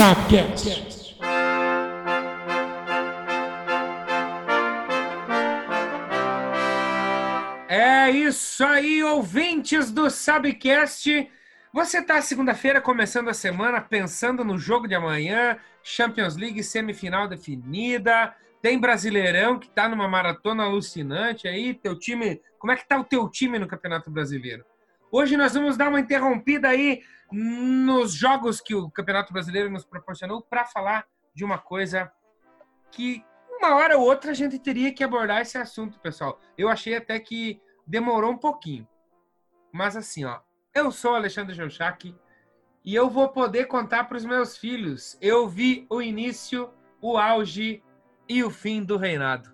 Sapcast. É isso aí, ouvintes do Sabcast. Você tá segunda-feira começando a semana pensando no jogo de amanhã, Champions League semifinal definida, tem Brasileirão que tá numa maratona alucinante aí, teu time, como é que tá o teu time no Campeonato Brasileiro? Hoje nós vamos dar uma interrompida aí nos jogos que o Campeonato Brasileiro nos proporcionou para falar de uma coisa que uma hora ou outra a gente teria que abordar esse assunto, pessoal. Eu achei até que demorou um pouquinho. Mas assim, ó, eu sou Alexandre Jouchak e eu vou poder contar para os meus filhos. Eu vi o início, o auge e o fim do reinado.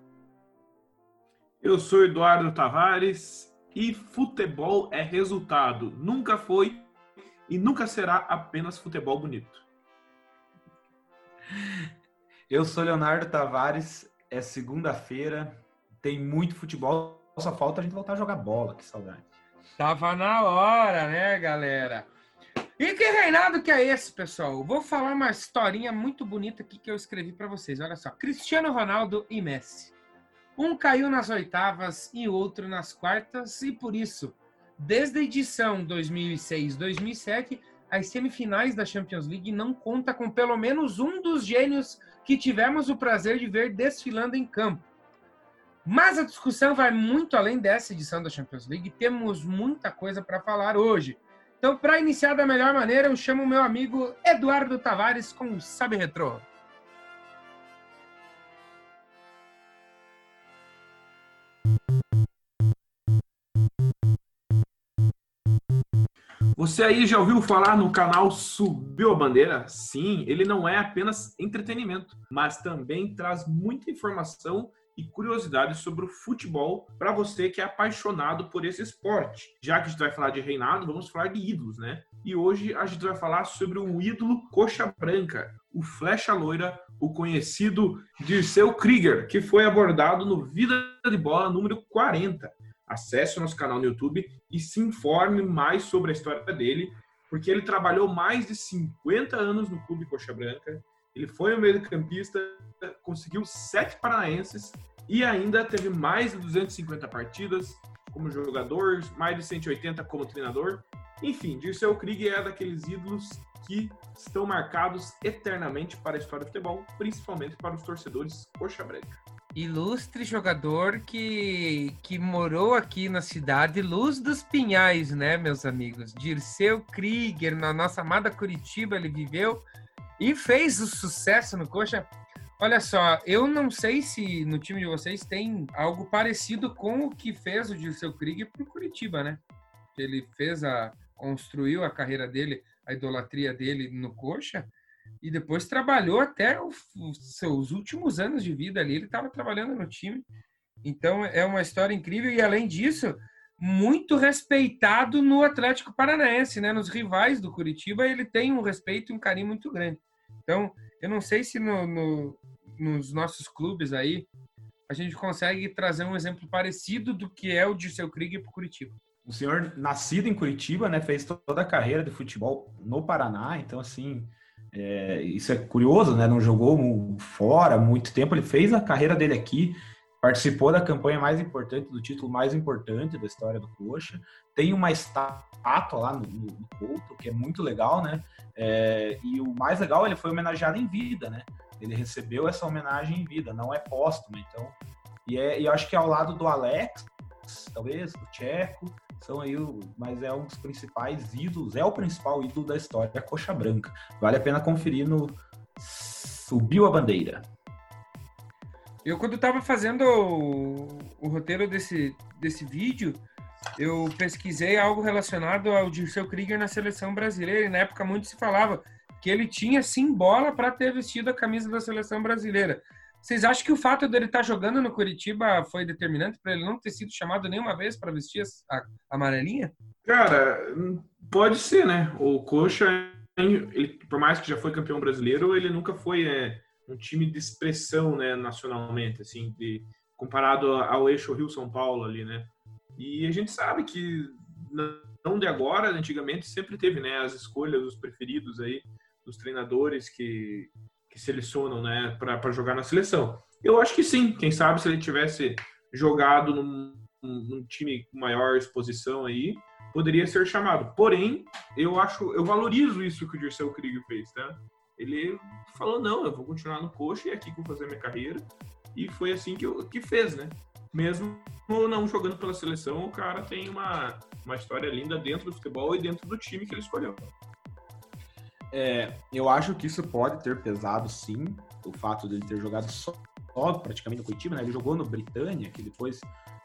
Eu sou Eduardo Tavares e futebol é resultado. Nunca foi e nunca será apenas futebol bonito. Eu sou Leonardo Tavares, é segunda-feira, tem muito futebol, só falta a gente voltar a jogar bola, que saudade. Tava na hora, né, galera? E que reinado que é esse, pessoal? Vou falar uma historinha muito bonita aqui que eu escrevi para vocês. Olha só, Cristiano Ronaldo e Messi. Um caiu nas oitavas e outro nas quartas, e por isso Desde a edição 2006-2007, as semifinais da Champions League não conta com pelo menos um dos gênios que tivemos o prazer de ver desfilando em campo. Mas a discussão vai muito além dessa edição da Champions League. Temos muita coisa para falar hoje. Então, para iniciar da melhor maneira, eu chamo meu amigo Eduardo Tavares com o Sabe Retro. Você aí já ouviu falar no canal Subiu a Bandeira? Sim, ele não é apenas entretenimento, mas também traz muita informação e curiosidades sobre o futebol para você que é apaixonado por esse esporte. Já que a gente vai falar de reinado, vamos falar de ídolos, né? E hoje a gente vai falar sobre um ídolo coxa branca, o flecha loira, o conhecido Dirceu Krieger, que foi abordado no Vida de Bola número 40 acesse o nosso canal no YouTube e se informe mais sobre a história dele, porque ele trabalhou mais de 50 anos no Clube Coxa Branca. Ele foi um meio-campista, conseguiu sete paranaenses e ainda teve mais de 250 partidas como jogador, mais de 180 como treinador. Enfim, Dirceu Krieg é daqueles ídolos que estão marcados eternamente para a história do futebol, principalmente para os torcedores coxa branca ilustre jogador que, que morou aqui na cidade Luz dos Pinhais, né, meus amigos? Dirceu Krieger, na nossa amada Curitiba, ele viveu e fez o sucesso no Coxa. Olha só, eu não sei se no time de vocês tem algo parecido com o que fez o Dirceu Krieger pro Curitiba, né? Ele fez a construiu a carreira dele, a idolatria dele no Coxa e depois trabalhou até os seus últimos anos de vida ali. Ele estava trabalhando no time. Então é uma história incrível e além disso, muito respeitado no Atlético Paranaense, né? Nos rivais do Curitiba ele tem um respeito e um carinho muito grande. Então eu não sei se no, no, nos nossos clubes aí a gente consegue trazer um exemplo parecido do que é o de seu Krieg para Curitiba. O senhor nascido em Curitiba, né? Fez toda a carreira de futebol no Paraná, então assim é, isso é curioso, né? Não jogou fora muito tempo, ele fez a carreira dele aqui, participou da campanha mais importante, do título mais importante da história do Coxa. Tem uma estátua lá no, no Couto, que é muito legal, né? É, e o mais legal, ele foi homenageado em vida, né? Ele recebeu essa homenagem em vida, não é póstuma. Então, e, é, e eu acho que ao lado do Alex, talvez, do Tcheco, são aí, o, mas é um dos principais ídolos, é o principal ídolo da história, a Coxa Branca. Vale a pena conferir no Subiu a Bandeira. Eu, quando estava fazendo o, o, roteiro desse, desse vídeo, eu pesquisei algo relacionado ao Dirceu Krieger na seleção brasileira, e na época muito se falava que ele tinha sim bola para ter vestido a camisa da seleção brasileira. Vocês acham que o fato dele estar tá jogando no Curitiba foi determinante para ele não ter sido chamado nenhuma vez para vestir a amarelinha? Cara, pode ser, né? O Coxa, ele, por mais que já foi campeão brasileiro, ele nunca foi é, um time de expressão, né, nacionalmente, assim, de, comparado ao eixo Rio-São Paulo ali, né? E a gente sabe que não de agora, antigamente sempre teve, né, as escolhas, os preferidos aí dos treinadores que, que selecionam né, para jogar na seleção. Eu acho que sim. Quem sabe se ele tivesse jogado num, num time com maior exposição aí, poderia ser chamado. Porém, eu acho, eu valorizo isso que o Dirceu Krieger fez, tá? Ele falou, não, eu vou continuar no coxa e é aqui que eu vou fazer minha carreira. E foi assim que, eu, que fez, né? Mesmo não jogando pela seleção, o cara tem uma, uma história linda dentro do futebol e dentro do time que ele escolheu. É, eu acho que isso pode ter pesado, sim, o fato dele ter jogado só, só praticamente no Curitiba, né? Ele jogou no Britânia, que depois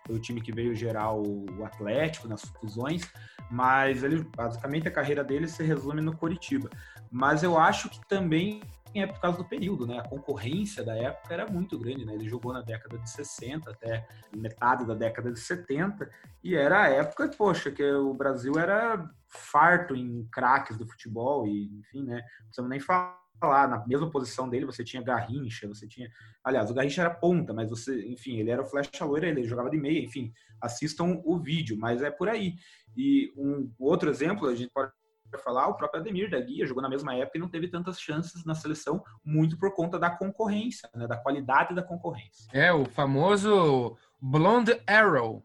foi o time que veio gerar o, o Atlético nas fusões, mas ele basicamente a carreira dele se resume no Curitiba. Mas eu acho que também é por causa do período, né? A concorrência da época era muito grande, né? Ele jogou na década de 60 até metade da década de 70 e era a época, poxa, que o Brasil era farto em craques do futebol e, enfim, né? Não precisamos nem falar na mesma posição dele você tinha Garrincha, você tinha, aliás, o Garrincha era ponta, mas você, enfim, ele era o flecha loira, ele jogava de meia, enfim, assistam o vídeo, mas é por aí. E um outro exemplo, a gente pode falar, o próprio Ademir da Guia jogou na mesma época e não teve tantas chances na seleção, muito por conta da concorrência, né, da qualidade da concorrência. É, o famoso Blonde Arrow.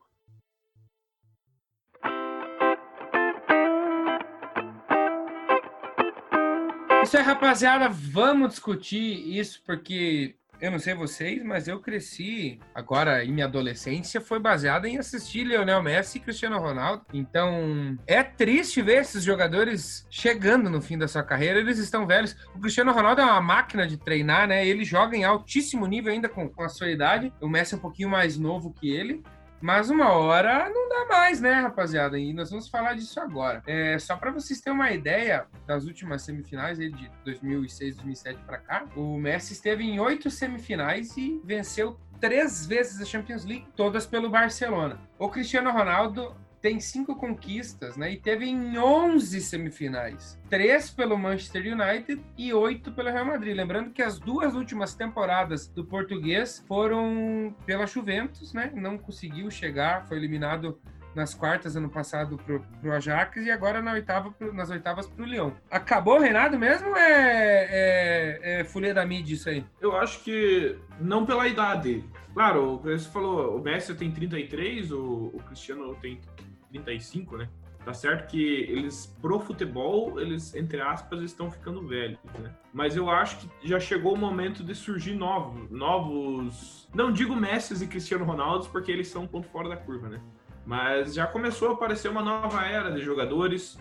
Isso aí, rapaziada, vamos discutir isso porque eu não sei vocês, mas eu cresci agora em minha adolescência foi baseada em assistir Lionel Messi e Cristiano Ronaldo. Então é triste ver esses jogadores chegando no fim da sua carreira. Eles estão velhos. O Cristiano Ronaldo é uma máquina de treinar, né? Ele joga em altíssimo nível ainda com, com a sua idade. O Messi é um pouquinho mais novo que ele. Mas uma hora não dá mais, né, rapaziada? E nós vamos falar disso agora. É, só para vocês terem uma ideia das últimas semifinais de 2006, 2007 para cá, o Messi esteve em oito semifinais e venceu três vezes a Champions League, todas pelo Barcelona. O Cristiano Ronaldo tem cinco conquistas, né? E teve em 11 semifinais. Três pelo Manchester United e oito pelo Real Madrid. Lembrando que as duas últimas temporadas do português foram pela Juventus, né? Não conseguiu chegar, foi eliminado nas quartas ano passado pro, pro Ajax e agora na oitava, pro, nas oitavas pro Leão. Acabou o reinado mesmo é, é, é folha da mídia isso aí? Eu acho que não pela idade. Claro, você falou, o Messi tem 33, o, o Cristiano tem 35, né? Tá certo que eles, pro futebol, eles, entre aspas, estão ficando velhos, né? Mas eu acho que já chegou o momento de surgir novos, novos... Não digo Messi e Cristiano Ronaldo, porque eles são um ponto fora da curva, né? Mas já começou a aparecer uma nova era de jogadores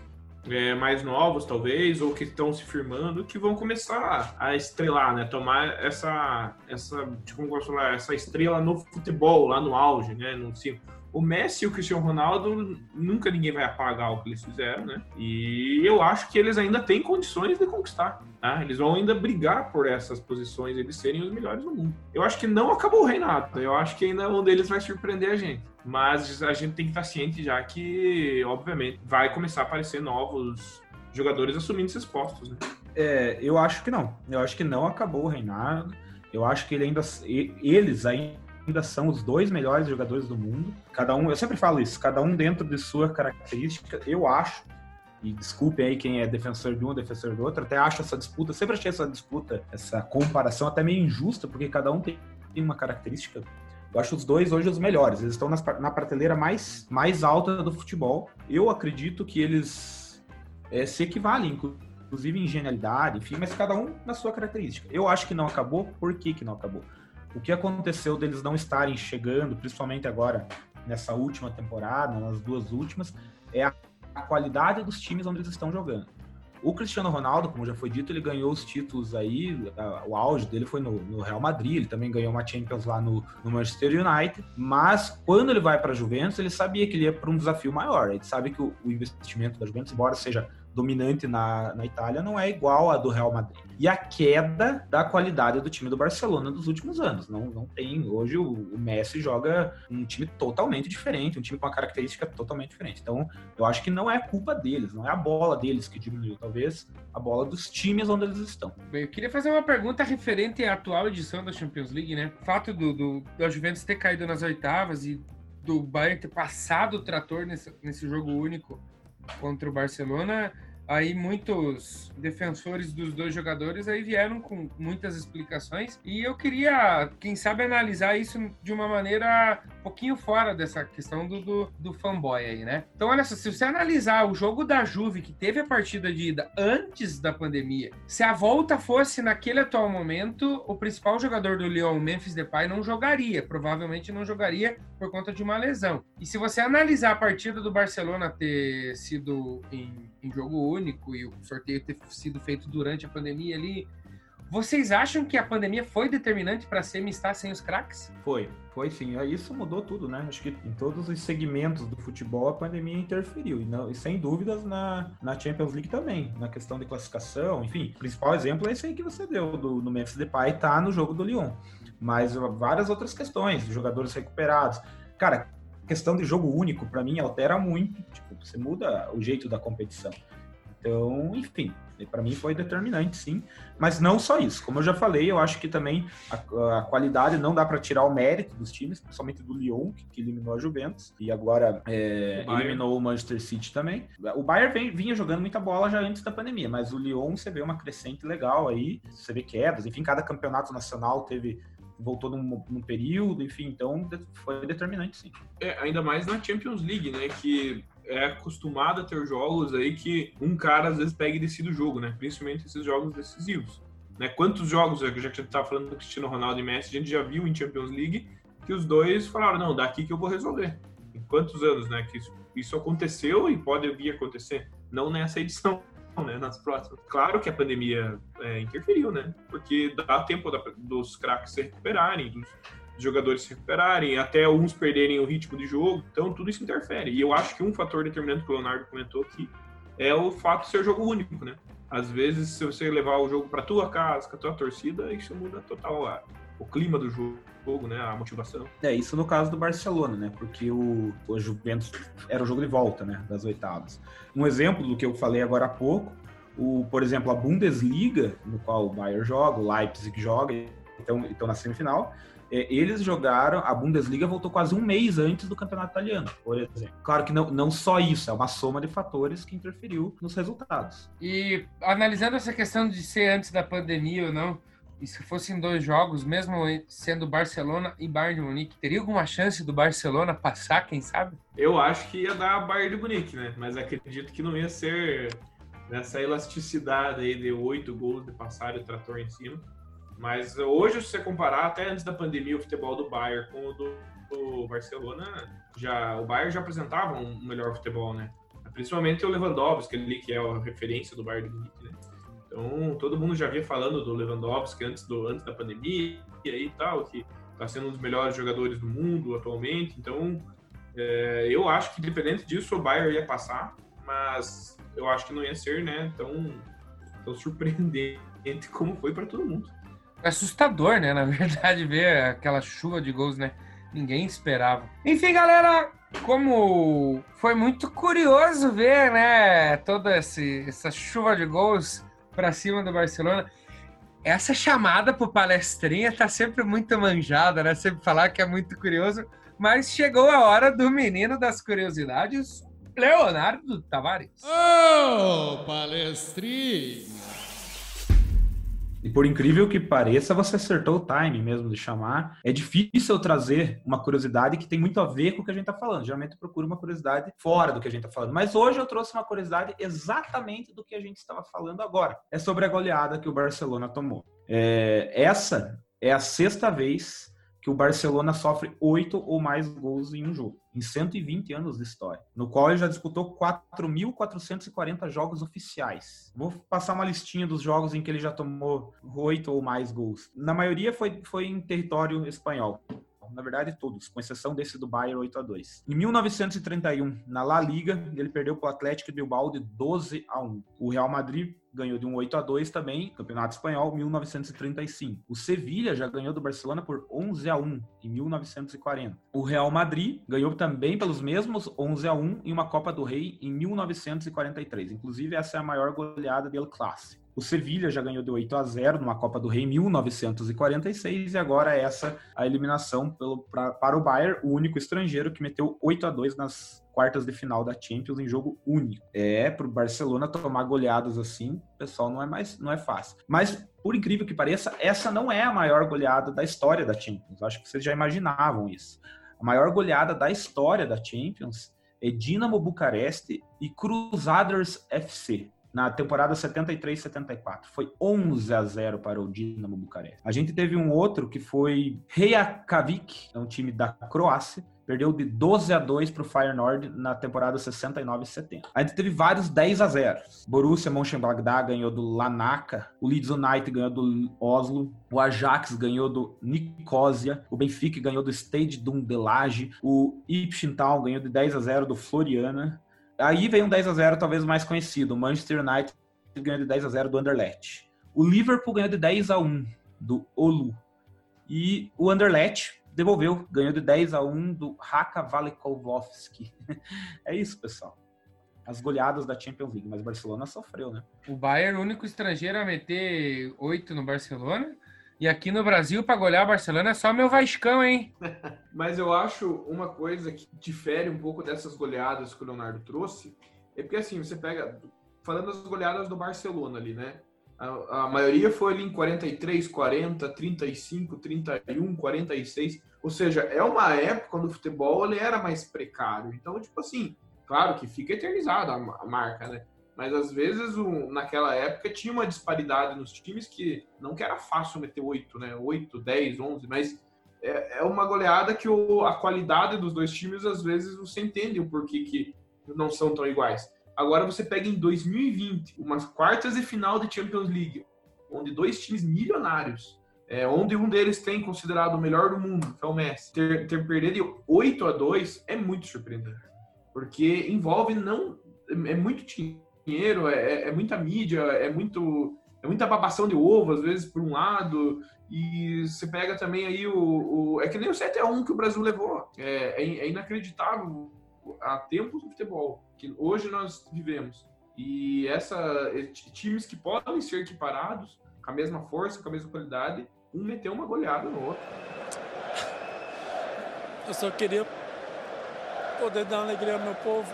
é, mais novos, talvez, ou que estão se firmando, que vão começar a estrelar, né? Tomar essa, essa, tipo, falar, essa estrela no futebol, lá no auge, né? No, o Messi e o Cristiano Ronaldo, nunca ninguém vai apagar o que eles fizeram, né? E eu acho que eles ainda têm condições de conquistar, tá? Eles vão ainda brigar por essas posições, eles serem os melhores do mundo. Eu acho que não acabou o reinado, eu acho que ainda um deles vai surpreender a gente. Mas a gente tem que estar ciente já que, obviamente, vai começar a aparecer novos jogadores assumindo esses postos, né? É, eu acho que não. Eu acho que não acabou o reinado. Eu acho que ele ainda, eles ainda ainda são os dois melhores jogadores do mundo. Cada um, eu sempre falo isso, cada um dentro de sua característica. Eu acho, e desculpem aí quem é defensor de um, defensor do outro, até acho essa disputa, sempre achei essa disputa, essa comparação até meio injusta, porque cada um tem uma característica. Eu acho os dois hoje os melhores. Eles estão nas, na prateleira mais, mais alta do futebol. Eu acredito que eles é, se equivalem, inclusive em genialidade, enfim, mas cada um na sua característica. Eu acho que não acabou. Por que, que não acabou? O que aconteceu deles não estarem chegando, principalmente agora nessa última temporada, nas duas últimas, é a, qualidade dos times onde eles estão jogando. O Cristiano Ronaldo, como já foi dito, ele ganhou os títulos aí, o auge dele foi no, no Real Madrid, ele também ganhou uma Champions lá no, no Manchester United, mas quando ele vai para a Juventus, ele sabia que ele ia para um desafio maior. Ele sabe que o, o investimento da Juventus, embora seja dominante na, na Itália não é igual à do Real Madrid. E a queda da qualidade do time do Barcelona dos últimos anos. Não, não tem. Hoje o, o Messi joga um time totalmente diferente, um time com uma característica totalmente diferente. Então, eu acho que não é culpa deles, não é a bola deles que diminuiu, talvez a bola dos times onde eles estão. Bem, eu queria fazer uma pergunta referente à atual edição da Champions League, né? O fato do, do da Juventus ter caído nas oitavas e do Bayern ter passado o trator nesse, nesse jogo único contra o Barcelona Aí muitos defensores dos dois jogadores aí vieram com muitas explicações e eu queria, quem sabe, analisar isso de uma maneira um pouquinho fora dessa questão do, do, do fanboy aí, né? Então, olha só, se você analisar o jogo da Juve, que teve a partida de ida antes da pandemia, se a volta fosse naquele atual momento, o principal jogador do Lyon, Memphis Depay, não jogaria, provavelmente não jogaria por conta de uma lesão. E se você analisar a partida do Barcelona ter sido em, em jogo único e o sorteio ter sido feito durante a pandemia ali. Vocês acham que a pandemia foi determinante para a SEMI estar sem os craques? Foi, foi sim. Isso mudou tudo, né? Acho que em todos os segmentos do futebol a pandemia interferiu. E, não, e sem dúvidas na, na Champions League também, na questão de classificação. Enfim, o principal exemplo é esse aí que você deu, do, no Memphis Depay, tá no jogo do Lyon. Mas várias outras questões, jogadores recuperados. Cara, questão de jogo único, para mim, altera muito. Tipo, você muda o jeito da competição. Então, enfim, para mim foi determinante, sim. Mas não só isso. Como eu já falei, eu acho que também a, a qualidade não dá para tirar o mérito dos times, principalmente do Lyon, que, que eliminou a Juventus, e agora é, o eliminou o Manchester City também. O Bayern vem, vinha jogando muita bola já antes da pandemia, mas o Lyon você vê uma crescente legal aí, você vê quedas, enfim, cada campeonato nacional teve voltou num, num, período, enfim, então foi determinante, sim. É, ainda mais na Champions League, né, que é acostumado a ter jogos aí que um cara às vezes pega e decide o jogo, né, principalmente esses jogos decisivos. Né, quantos jogos, já que a gente tá falando do Cristiano Ronaldo e Messi, a gente já viu em Champions League que os dois falaram, não, daqui que eu vou resolver. Em quantos anos, né, que isso, isso aconteceu e pode vir acontecer, não nessa edição, né, nas próximas. Claro que a pandemia é, interferiu, né? Porque dá tempo da, dos craques se recuperarem, dos jogadores se recuperarem, até uns perderem o ritmo de jogo. Então, tudo isso interfere. E eu acho que um fator determinante que o Leonardo comentou aqui é o fato de ser jogo único, né? Às vezes, se você levar o jogo para tua casa, com a tua torcida, isso muda total a, o clima do jogo né? A motivação. É, isso no caso do Barcelona, né? Porque o, o Juventus era o jogo de volta, né? Das oitavas. Um exemplo do que eu falei agora há pouco, o, por exemplo, a Bundesliga, no qual o Bayern joga, o Leipzig joga, então, então na semifinal, eles jogaram, a Bundesliga voltou quase um mês antes do campeonato italiano, por exemplo. Claro que não, não só isso, é uma soma de fatores que interferiu nos resultados. E analisando essa questão de ser antes da pandemia ou não, e se fossem dois jogos, mesmo sendo Barcelona e Bayern de Munique, teria alguma chance do Barcelona passar, quem sabe? Eu acho que ia dar Bayern de Munique, né? Mas acredito que não ia ser nessa elasticidade aí de oito gols de passar o trator em cima. Mas hoje, se você comparar, até antes da pandemia, o futebol do Bayern com o do, do Barcelona, já, o Bayern já apresentava um melhor futebol, né? Principalmente o Lewandowski, ali, que é a referência do Bayern de Munique, né? Então, todo mundo já vinha falando do Lewandowski antes, do, antes da pandemia e tal, que está sendo um dos melhores jogadores do mundo atualmente. Então, é, eu acho que, independente disso, o Bayern ia passar, mas eu acho que não ia ser né, tão, tão surpreendente como foi para todo mundo. É assustador, né? Na verdade, ver aquela chuva de gols, né? Ninguém esperava. Enfim, galera, como foi muito curioso ver, né, toda esse, essa chuva de gols para cima do Barcelona. Essa chamada pro palestrinha tá sempre muito manjada, né? Sempre falar que é muito curioso, mas chegou a hora do menino das curiosidades, Leonardo Tavares. Ô, oh, palestrinha! E por incrível que pareça, você acertou o time mesmo de chamar. É difícil trazer uma curiosidade que tem muito a ver com o que a gente está falando. Geralmente eu procuro uma curiosidade fora do que a gente está falando. Mas hoje eu trouxe uma curiosidade exatamente do que a gente estava falando agora. É sobre a goleada que o Barcelona tomou. É, essa é a sexta vez que o Barcelona sofre oito ou mais gols em um jogo, em 120 anos de história, no qual ele já disputou 4.440 jogos oficiais. Vou passar uma listinha dos jogos em que ele já tomou oito ou mais gols. Na maioria foi, foi em território espanhol na verdade todos, com exceção desse do Bayern 8 a 2. Em 1931, na La Liga, ele perdeu para o Atlético Bilbao de 12 a 1. O Real Madrid ganhou de um 8 a 2 também, Campeonato Espanhol, 1935. O Sevilha já ganhou do Barcelona por 11 a 1 em 1940. O Real Madrid ganhou também pelos mesmos 11 a 1 em uma Copa do Rei em 1943. Inclusive essa é a maior goleada do Clássico. O Sevilha já ganhou de 8 a 0 numa Copa do Rei em 1946 e agora essa a eliminação pelo, pra, para o Bayern, o único estrangeiro que meteu 8 a 2 nas quartas de final da Champions em jogo único. É, para o Barcelona tomar goleadas assim, pessoal, não é mais não é fácil. Mas por incrível que pareça, essa não é a maior goleada da história da Champions. Acho que vocês já imaginavam isso. A maior goleada da história da Champions é Dinamo Bucareste e Crusaders FC na temporada 73-74. Foi 11 a 0 para o Dinamo Bucareste. A gente teve um outro que foi Reykjavik, é um time da Croácia, perdeu de 12 a 2 para o Feyenoord na temporada 69 e 70. A gente teve vários 10 a 0. Borussia Mönchengladbach ganhou do Lanaka, o Leeds United ganhou do Oslo, o Ajax ganhou do Nicosia, o Benfica ganhou do Stade Dundelage, o Ipswich Town ganhou de 10 a 0 do Floriana, Aí vem um 10 a 0 talvez mais conhecido. O Manchester United ganhou de 10 a 0 do Anderlecht. O Liverpool ganhou de 10 a 1 do Olu. E o Anderlecht devolveu, ganhou de 10 a 1 do Haka Valikovsky. é isso, pessoal. As goleadas da Champions League, mas o Barcelona sofreu, né? O Bayern, único estrangeiro a meter 8 no Barcelona. E aqui no Brasil, para golear o Barcelona, é só meu Vascão, hein? Mas eu acho uma coisa que difere um pouco dessas goleadas que o Leonardo trouxe, é porque assim, você pega, falando das goleadas do Barcelona ali, né? A, a maioria foi ali em 43, 40, 35, 31, 46. Ou seja, é uma época quando o futebol ele era mais precário. Então, tipo assim, claro que fica eternizada a marca, né? Mas às vezes naquela época tinha uma disparidade nos times que não que era fácil meter 8, né? 8, 10, 11, mas é, é uma goleada que o, a qualidade dos dois times às vezes você entende o porquê que não são tão iguais. Agora você pega em 2020, umas quartas de final de Champions League, onde dois times milionários, é, onde um deles tem considerado o melhor do mundo, que é o Messi, ter, ter perdido de 8 a 2 é muito surpreendente. Porque envolve não. É muito time dinheiro, é, é, é muita mídia, é muito é muita babação de ovo, às vezes, por um lado, e você pega também aí o. o é que nem o 7x1 que o Brasil levou. É, é, é inacreditável há tempos do futebol que hoje nós vivemos. E essa times que podem ser equiparados, com a mesma força, com a mesma qualidade, um meteu uma goleada no outro. Eu só queria poder dar alegria ao meu povo.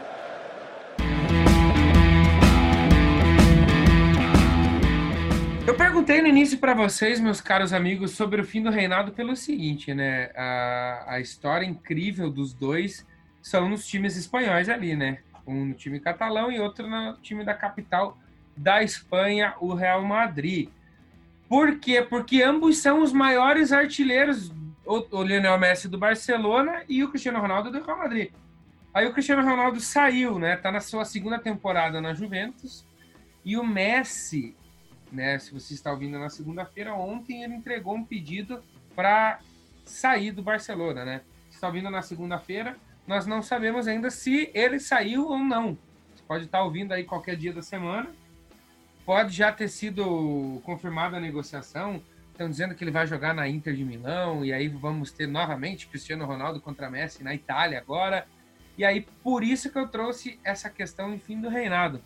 Eu perguntei no início para vocês, meus caros amigos, sobre o fim do reinado pelo seguinte, né? A, a história incrível dos dois são nos times espanhóis ali, né? Um no time catalão e outro no time da capital da Espanha, o Real Madrid. Por quê? Porque ambos são os maiores artilheiros, o, o Lionel Messi do Barcelona e o Cristiano Ronaldo do Real Madrid. Aí o Cristiano Ronaldo saiu, né? Tá na sua segunda temporada na Juventus. E o Messi né? Se você está ouvindo na segunda-feira, ontem ele entregou um pedido para sair do Barcelona, né? Está ouvindo na segunda-feira, nós não sabemos ainda se ele saiu ou não. Você pode estar ouvindo aí qualquer dia da semana. Pode já ter sido confirmada a negociação. Estão dizendo que ele vai jogar na Inter de Milão e aí vamos ter novamente Cristiano Ronaldo contra Messi na Itália agora. E aí por isso que eu trouxe essa questão de fim do reinado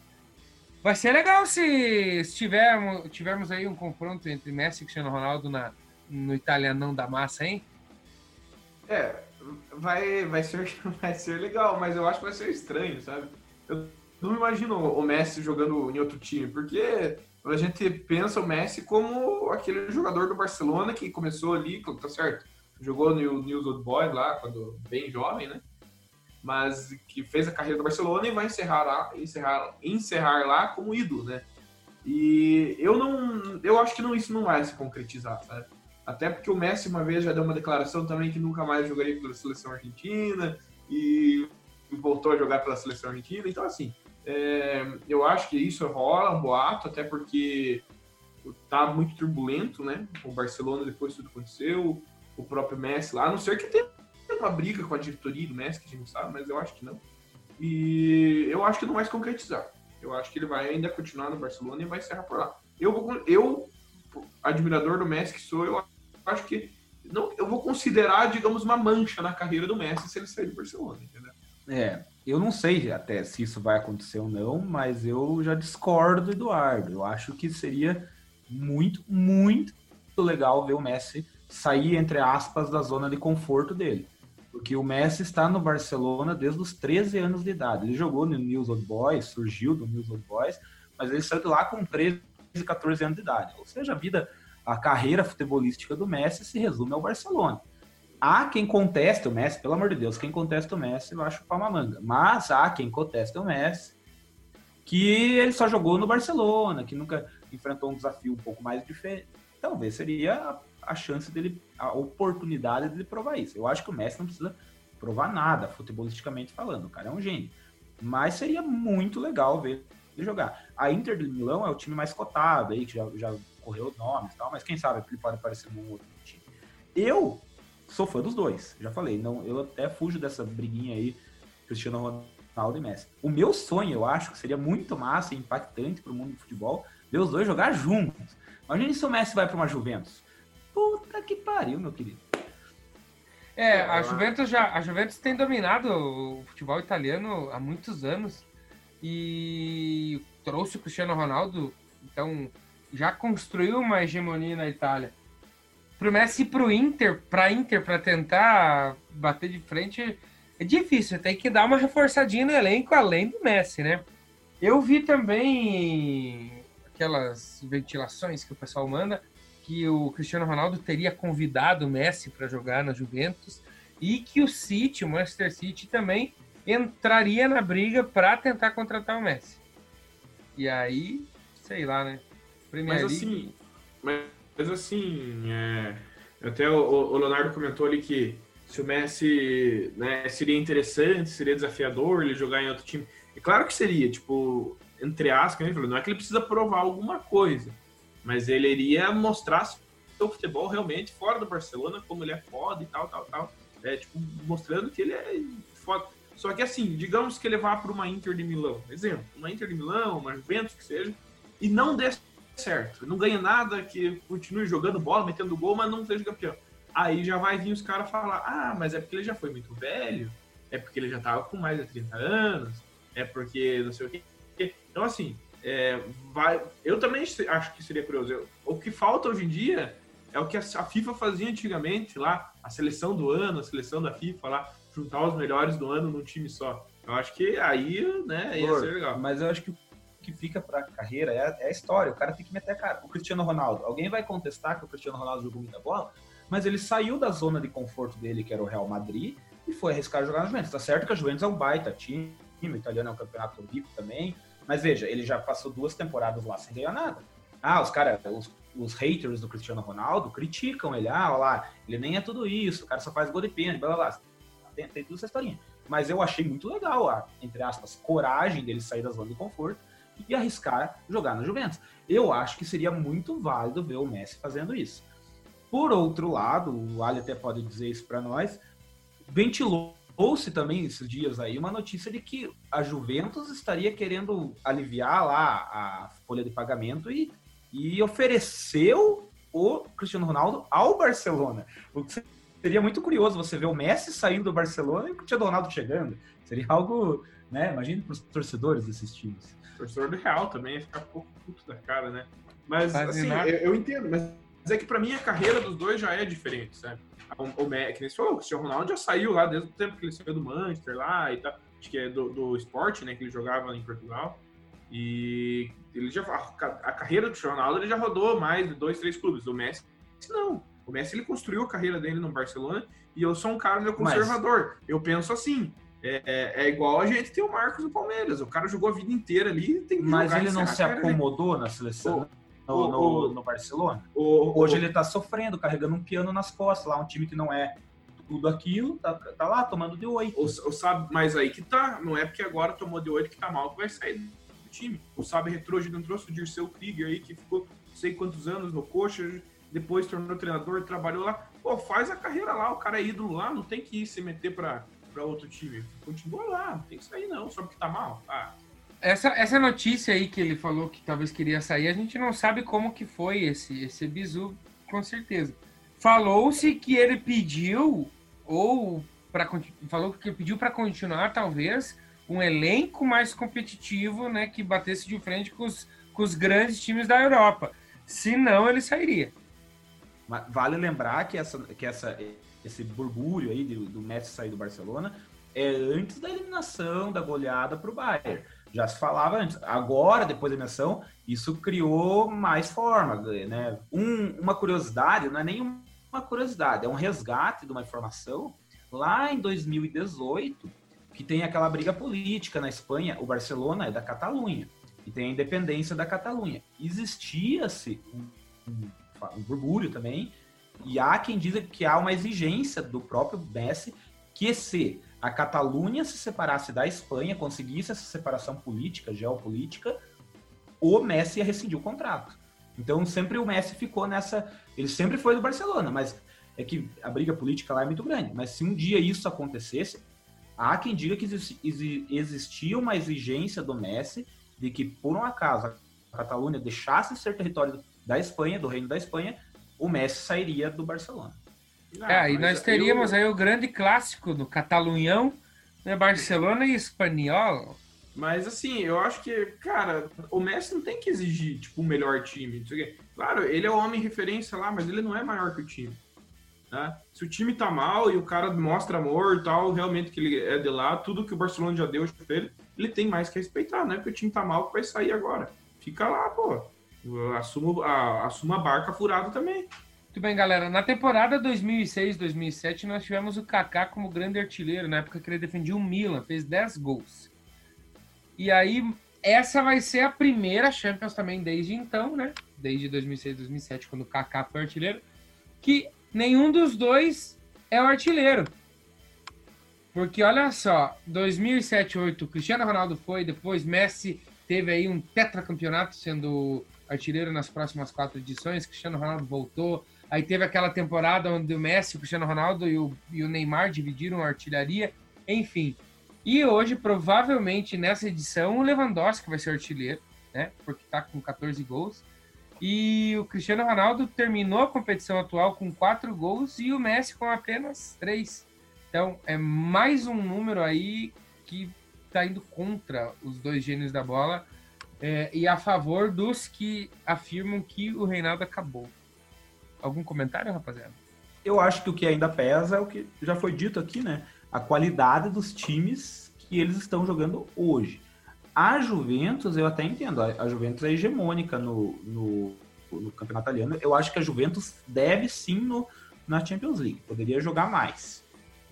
Vai ser legal se, se tivermos, tivermos aí um confronto entre Messi e Cristiano Ronaldo na, no italianão da massa, hein? É, vai, vai, ser, vai ser legal, mas eu acho que vai ser estranho, sabe? Eu não imagino o Messi jogando em outro time, porque a gente pensa o Messi como aquele jogador do Barcelona que começou ali, tá certo? Jogou no News Old Boys lá, quando bem jovem, né? Mas que fez a carreira do Barcelona e vai encerrar lá, encerrar, encerrar lá como ídolo, né? E eu não, eu acho que não, isso não vai se concretizar, sabe? Até porque o Messi uma vez já deu uma declaração também que nunca mais jogaria pela seleção argentina e voltou a jogar pela seleção argentina. Então, assim, é, eu acho que isso rola, um boato, até porque tá muito turbulento, né? O Barcelona depois tudo aconteceu, o próprio Messi lá, a não ser que tenha uma briga com a diretoria do Messi, que a gente não sabe, mas eu acho que não. E eu acho que não vai se concretizar. Eu acho que ele vai ainda continuar no Barcelona e vai encerrar por lá. Eu, vou, eu admirador do Messi que sou, eu acho que não, eu vou considerar, digamos, uma mancha na carreira do Messi se ele sair do Barcelona, entendeu? É, eu não sei até se isso vai acontecer ou não, mas eu já discordo do Eduardo. Eu acho que seria muito, muito legal ver o Messi sair, entre aspas, da zona de conforto dele Porque o Messi está no Barcelona desde os 13 anos de idade. Ele jogou no News Old Boys, surgiu do News Old Boys, mas ele saiu de lá com 13, 14 anos de idade. Ou seja, a vida, a carreira futebolística do Messi se resume ao Barcelona. Há quem conteste o Messi, pelo amor de Deus, quem contesta o Messi, eu acho palma manga. Mas há quem conteste o Messi, que ele só jogou no Barcelona, que nunca enfrentou um desafio um pouco mais diferente. Talvez seria a chance dele, a oportunidade dele provar isso. Eu acho que o Messi não precisa provar nada, futebolisticamente falando. O cara é um gênio. Mas seria muito legal ver ele jogar. A Inter de Milão é o time mais cotado aí, que já, já correu nomes e tal, mas quem sabe ele pode aparecer num outro time. Eu sou fã dos dois, já falei. Não, eu até fujo dessa briguinha aí, Cristiano Ronaldo e Messi. O meu sonho, eu acho, que seria muito massa e impactante para o mundo do futebol, ver os dois jogar juntos. Imagina se o Messi vai para uma Juventus. Puta que pariu, meu querido. É, a Juventus já, a Juventus tem dominado o futebol italiano há muitos anos e trouxe o Cristiano Ronaldo, então já construiu uma hegemonia na Itália. Pro Messi ir pro Inter, pra Inter, para tentar bater de frente, é difícil, tem que dar uma reforçadinha no elenco além do Messi, né? Eu vi também aquelas ventilações que o pessoal manda que o Cristiano Ronaldo teria convidado o Messi para jogar na Juventus e que o City, o Manchester City também entraria na briga para tentar contratar o Messi. E aí, sei lá, né? Premier mas assim, mas, assim, é, até o, o, Leonardo comentou ali que se o Messi né, seria interessante, seria desafiador ele jogar em outro time. É claro que seria, tipo, entre aspas, não é que ele precisa provar alguma coisa mas ele iria mostrar seu futebol realmente fora do Barcelona, como ele é foda e tal, tal, tal. É, tipo, mostrando que ele é foda. Só que assim, digamos que ele vá para uma Inter de Milão, exemplo, uma Inter de Milão, uma Juventus que seja, e não dê certo, não ganha nada, que continue jogando bola, metendo gol, mas não seja campeão. Aí já vai vir os caras falar: ah, mas é porque ele já foi muito velho, é porque ele já tava com mais de 30 anos, é porque não sei o quê. Então, assim, é, vai, eu também acho que seria curioso. Eu, o que falta hoje em dia é o que a, a, FIFA fazia antigamente lá, a seleção do ano, a seleção da FIFA lá, juntar os melhores do ano num time só. Eu acho que aí, né, ia ser legal. Mas eu acho que o que fica para a carreira é, é, a história. O cara tem que meter a cara. O Cristiano Ronaldo, alguém vai contestar que o Cristiano Ronaldo jogou muita bola, mas ele saiu da zona de conforto dele, que era o Real Madrid, e foi arriscar jogar na Juventus. Tá certo que a Juventus é um baita time, o italiano é um campeonato rico também, mas veja, ele já passou duas temporadas lá sem ganhar nada. Ah, os caras, os, os, haters do Cristiano Ronaldo criticam ele. Ah, olha lá, ele nem é tudo isso, o cara só faz gol de pênalti, blá blá blá. Tem, tem tudo essa historinha. Mas eu achei muito legal a, entre aspas, coragem dele sair da zona de conforto e arriscar jogar na Juventus. Eu acho que seria muito válido ver o Messi fazendo isso. Por outro lado, o Ali até pode dizer isso para nós, ventilou Ouça também esses dias aí uma notícia de que a Juventus estaria querendo aliviar lá a folha de pagamento e, e ofereceu o Cristiano Ronaldo ao Barcelona. O que seria muito curioso você ver o Messi saindo do Barcelona e o Cristiano Ronaldo chegando. Seria algo, né? Imagine para os torcedores desses times. O torcedor do Real também ia ficar um pouco puto da cara, né? Mas, assim, eu, eu entendo, mas é que para mim a carreira dos dois já é diferente, sabe? O, o, que nem você falou, o Cristiano Ronaldo já saiu lá desde o tempo que ele saiu do Manchester lá e tal. Acho que é do, do esporte, né? Que ele jogava em Portugal. E ele já a, carreira do Cristiano Ronaldo ele já rodou mais de dois, três clubes. O Messi não. O Messi ele construiu a carreira dele no Barcelona e eu sou um cara meu conservador. Mas... Eu penso assim. É, é, é, igual a gente tem o Marcos no Palmeiras. O cara jogou a vida inteira ali. Tem que Mas ele não se acomodou na seleção no, no, no Barcelona. Hoje ele tá sofrendo, carregando um piano nas costas, lá um time que não é tudo aquilo, tá, tá lá tomando de oito. O, sabe, mas aí que tá, não é porque agora tomou de oito que tá mal que vai sair do time. O Sabe Retrojo não trouxe o Dirceu Krieger aí, que ficou não sei quantos anos no coxa, depois tornou treinador, trabalhou lá. Pô, faz a carreira lá, o cara é ídolo lá, não tem que ir se meter pra, pra outro time. Continua lá, não tem que sair não, só porque tá mal. Ah, essa, essa notícia aí que ele falou que talvez queria sair, a gente não sabe como que foi esse, esse bizu, com certeza. Falou-se que ele pediu, ou para falou que pediu para continuar, talvez, um elenco mais competitivo, né, que batesse de frente com os, com os grandes times da Europa. Se não, ele sairia. Vale lembrar que essa, que essa esse burbúrio aí do, do Messi sair do Barcelona, é antes da eliminação, da goleada para o Bayern. Já se falava antes. Agora, depois da eliminação, isso criou mais forma. Né? Um, uma curiosidade, não é nem uma curiosidade, é um resgate de uma informação. Lá em 2018, que tem aquela briga política na Espanha, o Barcelona é da Catalunha e tem a independência da Catalunha. Existia-se um, um, um burbúrio também, e há quem diga que há uma exigência do próprio Messi que se a Catalunha se separasse da Espanha, conseguisse essa separação política, geopolítica, o Messi ia rescindir o contrato. Então sempre o Messi ficou nessa. Ele sempre foi do Barcelona, mas é que a briga política lá é muito grande. Mas se um dia isso acontecesse, há quem diga que existia uma exigência do Messi de que, por um acaso, a Catalunha deixasse de ser território da Espanha, do Reino da Espanha, o Messi sairia do Barcelona. Ah, é, e nós teríamos eu... aí o grande clássico do Catalunhão, né, Barcelona e Espanhol. Mas assim, eu acho que, cara, o Messi não tem que exigir, tipo, o melhor time. Claro, ele é o homem referência lá, mas ele não é maior que o time. Né? Se o time tá mal e o cara mostra amor e tal, realmente que ele é de lá, tudo que o Barcelona já deu pra ele, ele tem mais que respeitar, né? Porque o time tá mal que vai sair agora. Fica lá, pô. Assuma a, assuma a barca furada também. Muito bem, galera. Na temporada 2006-2007, nós tivemos o Kaká como grande artilheiro, na época que ele defendia o Milan, fez 10 gols. E aí, essa vai ser a primeira Champions também desde então, né? Desde 2006-2007, quando o Kaká foi artilheiro, que nenhum dos dois é o artilheiro. Porque olha só, 2007-2008, Cristiano Ronaldo foi, depois Messi teve aí um tetracampeonato sendo artilheiro nas próximas quatro edições, Cristiano Ronaldo voltou, Aí teve aquela temporada onde o Messi, o Cristiano Ronaldo e o, e o Neymar dividiram a artilharia, enfim. E hoje, provavelmente, nessa edição, o Lewandowski vai ser artilheiro, né? Porque tá com 14 gols. E o Cristiano Ronaldo terminou a competição atual com 4 gols e o Messi com apenas 3. Então, é mais um número aí que tá indo contra os dois gênios da bola é, e a favor dos que afirmam que o Reinaldo acabou. Algum comentário, rapaziada? Eu acho que o que ainda pesa é o que já foi dito aqui, né? A qualidade dos times que eles estão jogando hoje. A Juventus, eu até entendo, a Juventus é hegemônica no, no, no campeonato italiano. Eu acho que a Juventus deve sim no, na Champions League, poderia jogar mais.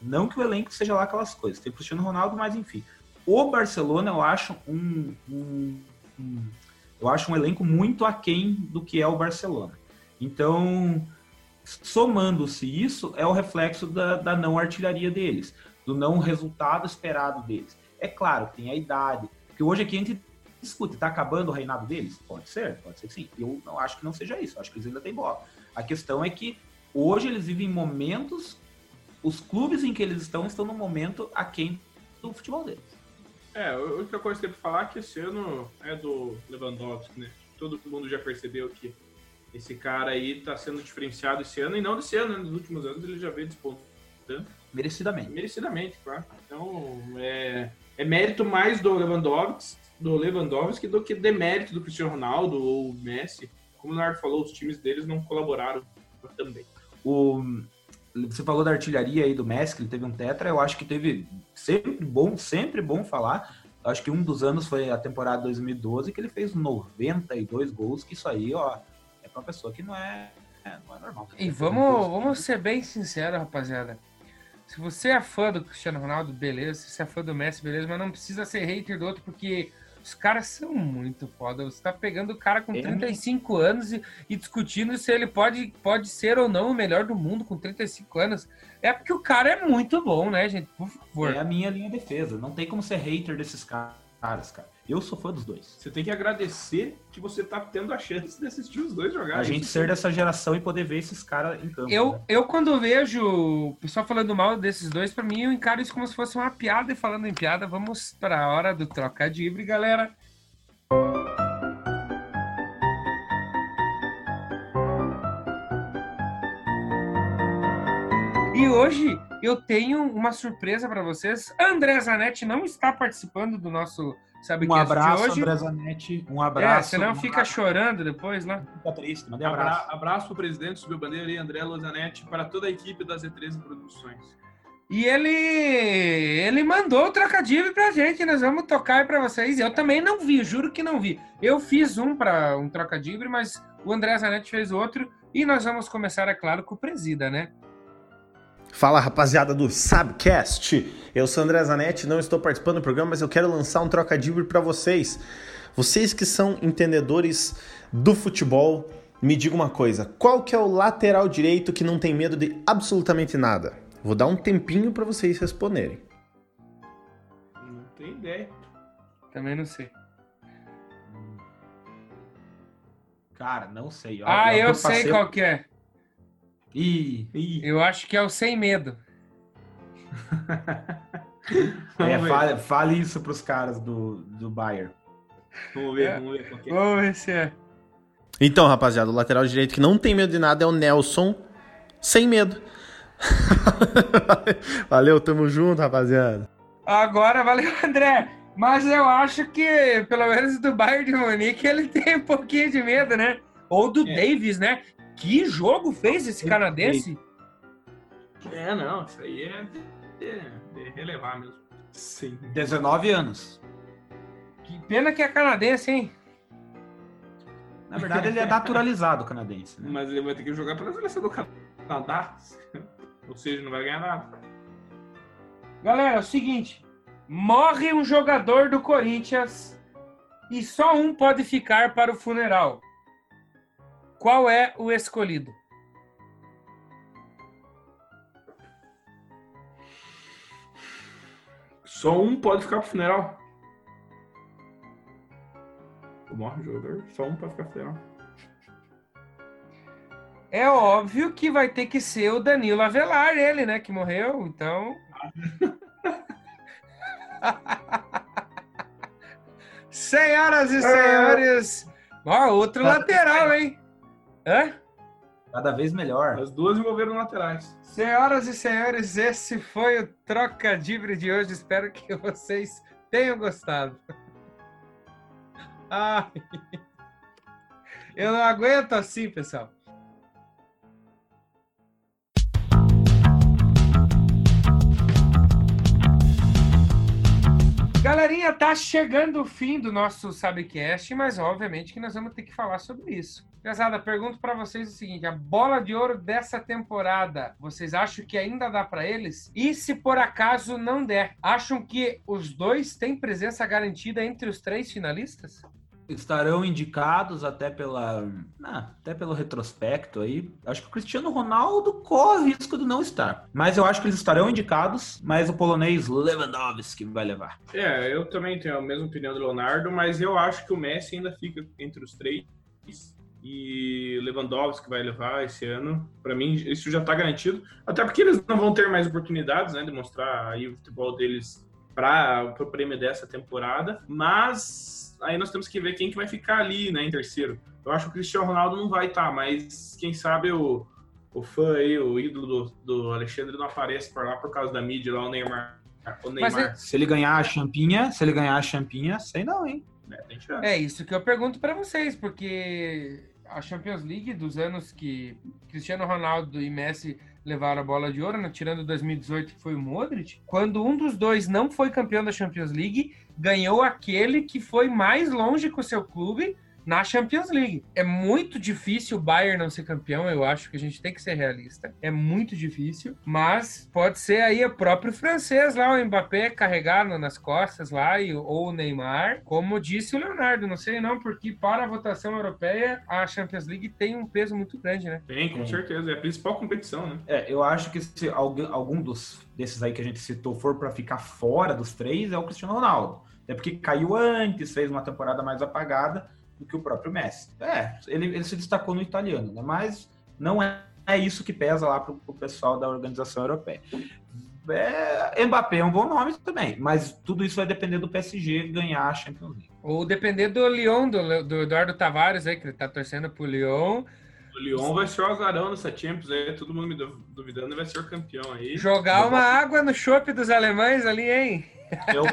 Não que o elenco seja lá aquelas coisas, tem Cristiano Ronaldo, mas enfim. O Barcelona eu acho um, um, um eu acho um elenco muito aquém do que é o Barcelona. Então, somando-se isso, é o reflexo da, da não artilharia deles, do não resultado esperado deles. É claro, tem a idade, porque hoje aqui a gente discute, está acabando o reinado deles? Pode ser, pode ser que sim. Eu não acho que não seja isso, acho que eles ainda têm bola. A questão é que hoje eles vivem momentos, os clubes em que eles estão estão no momento aquém do futebol deles. É, a única coisa que eu tenho falar é que esse ano é do Lewandowski, né? Todo mundo já percebeu que esse cara aí tá sendo diferenciado esse ano, e não desse ano, né? nos últimos anos ele já veio despontando. Merecidamente. Merecidamente, claro. Então, é, é mérito mais do Lewandowski, do Lewandowski do que demérito do Cristiano Ronaldo ou Messi. Como o Leonardo falou, os times deles não colaboraram também. O, você falou da artilharia aí do Messi, que ele teve um tetra, eu acho que teve sempre bom, sempre bom falar. Acho que um dos anos foi a temporada 2012 que ele fez 92 gols, que isso aí, ó, para uma pessoa que não é, é, não é normal. E vamos, vamos ser bem sinceros, rapaziada. Se você é fã do Cristiano Ronaldo, beleza. Se você é fã do Messi, beleza. Mas não precisa ser hater do outro, porque os caras são muito foda. Você tá pegando o cara com 35 é. anos e, e, discutindo se ele pode, pode ser ou não o melhor do mundo com 35 anos. É porque o cara é muito bom, né, gente? Por favor. É a minha linha de defesa. Não tem como ser hater desses caras, cara. Eu sou fã dos dois. Você tem que agradecer que você tá tendo a chance de assistir os dois jogar. A gente ser dessa geração e poder ver esses caras em campo. Eu, né? eu quando vejo o pessoal falando mal desses dois, para mim eu encaro isso como se fosse uma piada. E falando em piada, vamos para a hora do troca de galera. E hoje eu tenho uma surpresa para vocês. André Zanetti não está participando do nosso sabe Um que abraço, hoje. André Zanetti. Um É, abraço. senão um fica chorando depois lá. Fica triste, mandei Abra- abraço. abraço para o presidente Subiu Bandeira e André Lozanetti para toda a equipe da Z13 Produções. E ele ele mandou o trocadilho pra gente, nós vamos tocar aí pra vocês. Eu também não vi, juro que não vi. Eu fiz um para um trocadilho, mas o André Zanetti fez outro e nós vamos começar, é claro, com o presida, né? Fala rapaziada do Sabcast, eu sou o André Zanetti, não estou participando do programa, mas eu quero lançar um trocadilho para vocês. Vocês que são entendedores do futebol, me diga uma coisa: qual que é o lateral direito que não tem medo de absolutamente nada? Vou dar um tempinho para vocês responderem. Não tem ideia. Também não sei. Cara, não sei. ó, Ah, eu passei- sei qual que é. Ih, Ih, Eu acho que é o sem medo. é, fale, fale isso pros caras do, do Bayern. vamos ver, É. vamos ver é. Vamos ver se é. Então, rapaziada, o lateral direito que não tem medo de nada é o Nelson, sem medo. Valeu, tamo junto, rapaziada. Agora valeu, André. Mas eu acho que, pelo menos do Bayern de Munique, ele tem um pouquinho de medo, né? Ou do É. Davis, né? Que jogo fez esse canadense? É, não, isso aí é de, de relevar mesmo. Sim. 19 anos. Que pena que é canadense, hein? Na verdade, ele é naturalizado canadense. Né? Mas ele vai ter que jogar pela seleção do Canadá. Ou seja, não vai ganhar nada. Galera, é o seguinte: morre um jogador do Corinthians e só um pode ficar para o funeral. Qual é o escolhido? Só um pode ficar pro funeral. Morre o jogador, só um pode ficar pro funeral. É óbvio que vai ter que ser o Danilo Avelar, ele, né, que morreu, então. Senhoras e senhores, ó, outro lateral, hein? Hã? Cada vez melhor. As duas envolveram laterais. Senhoras e senhores, esse foi o Trocadilho de hoje. Espero que vocês tenham gostado. Ai, eu não aguento assim, pessoal. Galerinha, tá chegando o fim do nosso Sabcast, mas obviamente que nós vamos ter que falar sobre isso. Pesada, pergunto para vocês o seguinte: a bola de ouro dessa temporada, vocês acham que ainda dá para eles? E se por acaso não der, acham que os dois têm presença garantida entre os três finalistas? Estarão indicados até pela. ah, até pelo retrospecto aí. Acho que o Cristiano Ronaldo corre o risco de não estar. Mas eu acho que eles estarão indicados, mas o polonês Lewandowski vai levar. É, eu também tenho a mesma opinião do Leonardo, mas eu acho que o Messi ainda fica entre os três. E Lewandowski vai levar esse ano. Para mim, isso já está garantido. Até porque eles não vão ter mais oportunidades, né, de mostrar aí o futebol deles para o prêmio dessa temporada. Mas aí nós temos que ver quem que vai ficar ali, né, em terceiro. Eu acho que o Cristiano Ronaldo não vai estar, mas quem sabe o, o fã aí, o ídolo do, do Alexandre não aparece por lá por causa da mídia lá, o Neymar. O Neymar. Mas é- Se ele ganhar a champinha, se ele ganhar a champinha, sei não, hein? tem chance. É isso que eu pergunto para vocês, porque a Champions League dos anos que Cristiano Ronaldo e Messi levaram a bola de ouro, né, tirando 2018 que foi o Modric, quando um dos dois não foi campeão da Champions League, ganhou aquele que foi mais longe com o seu clube na Champions League. É muito difícil o Bayern não ser campeão, eu acho que a gente tem que ser realista. É muito difícil, mas pode ser aí o próprio francês lá, o Mbappé carregado nas costas lá, e, ou o Neymar, como disse o Leonardo, não sei não, porque para a votação europeia a Champions League tem um peso muito grande, né? Tem, com certeza. É a principal competição, né? É, eu acho que se algum, algum dos desses aí que a gente citou for para ficar fora dos três, é o Cristiano Ronaldo. Até porque caiu antes, fez uma temporada mais apagada do que o próprio Messi. É, ele, ele se destacou no italiano, né? Mas não é, é isso que pesa lá pro, pro pessoal da organização europeia. É, Mbappé é um bom nome também, mas tudo isso vai depender do PSG ganhar a Champions League. Ou depender do Lyon, do, do Eduardo Tavares aí, que ele tá torcendo pro Lyon, O Lyon vai ser o azarão nessa Champions aí, todo mundo me du- duvidando, vai ser o campeão aí. jogar uma água no chope dos alemães ali, hein? Meu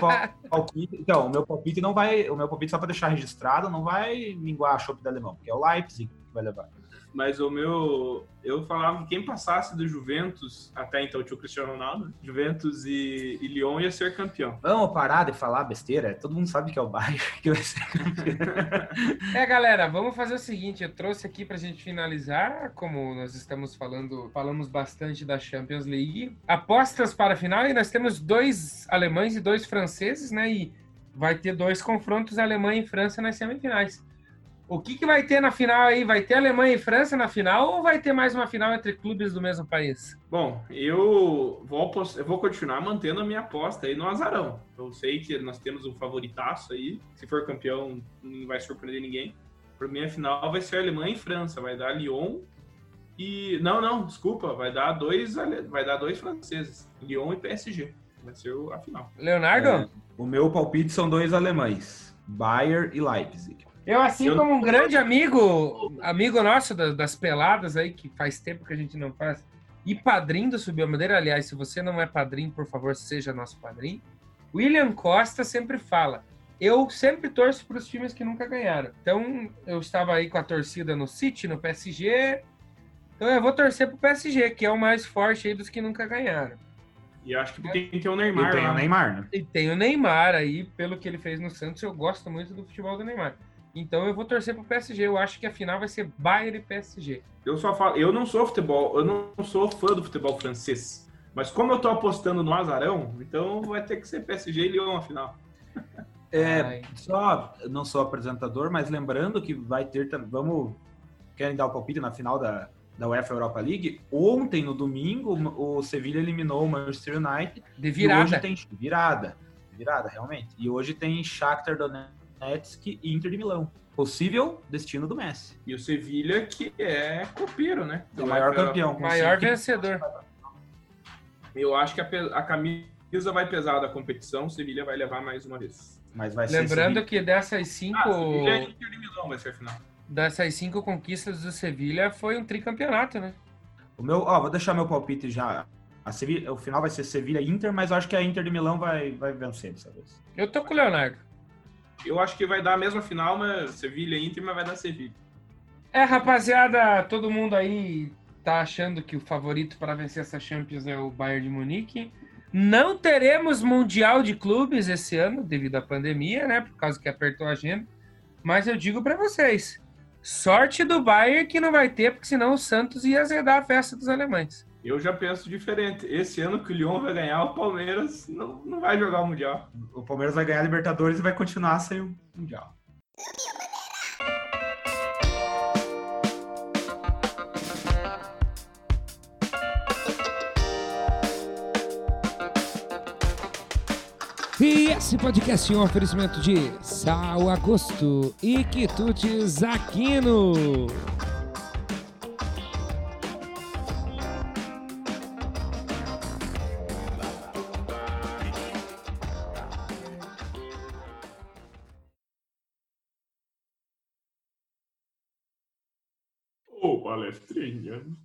palpite, então, o meu palpite não vai. O meu palpite, só para deixar registrado, não vai minguar a chope da alemão, porque é o Leipzig que vai levar. Mas o meu. Eu falava que quem passasse do Juventus, até então tinha o Cristiano Ronaldo? Juventus e, e Lyon ia ser campeão. Vamos parar de falar besteira. Todo mundo sabe que é o Bayern que vai ser campeão. É, galera, vamos fazer o seguinte. Eu trouxe aqui pra gente finalizar, como nós estamos falando, falamos bastante da Champions League. Apostas para a final e nós temos dois alemães e dois franceses, né? E vai ter dois confrontos Alemanha e França nas semifinais. O que, que vai ter na final aí? Vai ter Alemanha e França na final ou vai ter mais uma final entre clubes do mesmo país? Bom, eu vou, eu vou continuar mantendo a minha aposta aí no Azarão. Eu sei que nós temos um favoritaço aí. Se for campeão, não vai surpreender ninguém. Para mim, a final vai ser Alemanha e França. Vai dar Lyon e. Não, não, desculpa. Vai dar dois, vai dar dois franceses. Lyon e PSG. Vai ser a final. Leonardo? É, o meu palpite são dois alemães: Bayern e Leipzig. Eu, assim Eu- como um grande amigo, amigo nosso das, das peladas aí, que faz tempo que a gente não faz, e padrinho do Subiu a Bandeira, aliás, se você não é padrinho, por favor, seja nosso padrinho. William Costa sempre fala: eu sempre torço para os times que nunca ganharam. Então, eu estava aí com a torcida no City, no PSG. Então, eu vou torcer para o PSG, que é o mais forte aí dos que nunca ganharam. E acho que tem que ter o E Neymar tem lá. o Neymar, né? E tem o Neymar aí, pelo que ele fez no Santos, eu gosto muito do futebol do Neymar. Então eu vou torcer pro PSG. Eu acho que a final vai ser Bayern e PSG. Eu só falo, eu não sou futebol, eu não sou fã do futebol francês. Mas como eu tô apostando no Azarão, então vai ter que ser PSG e Lyon a final. É, Ai. só não sou apresentador, mas lembrando que vai ter. Vamos. Querem dar o palpite na final da, da UEFA Europa League? Ontem, no domingo, o Sevilla eliminou o Manchester United. De E virada. hoje tem virada. Virada, realmente. E hoje tem Shakhtar Donetsk e Inter de Milão. Possível destino do Messi. E o Sevilha, que é copeiro, né? É o maior campeão. Maior cinco- vencedor. Eu acho que a, a camisa vai pesar da competição, o Sevilha vai levar mais uma vez. Mas vai ser Lembrando Sevilla. que dessas cinco, Ah, Sevilha e Inter de Milão vai ser a final. dessas cinco conquistas do Sevilha foi um tricampeonato, né? O meu, ó, vou deixar meu palpite já. A Sevilla, o final vai ser Sevilha e Inter, mas eu acho que a Inter de Milão vai, vai vencer dessa vez. Eu tô com o Leonardo. Eu acho que vai dar a mesma final, mas Sevilha e Inter, mas vai dar Sevilha. É, rapaziada, todo mundo aí tá achando que o favorito para vencer essa Champions é o Bayern de Munique. Não teremos Mundial de Clubes esse ano, devido à pandemia, né? Por causa que apertou a agenda. Mas eu digo para vocês, sorte do Bayern que não vai ter, porque senão o Santos ia azedar a festa dos alemães. Eu já penso diferente. Esse ano que o Lyon vai ganhar, o Palmeiras não, não vai jogar o Mundial. O Palmeiras vai ganhar a Libertadores e vai continuar sem o Mundial. E esse podcast é um oferecimento de Sal Agosto e Quitutes Aquino. Ô, palestrinha.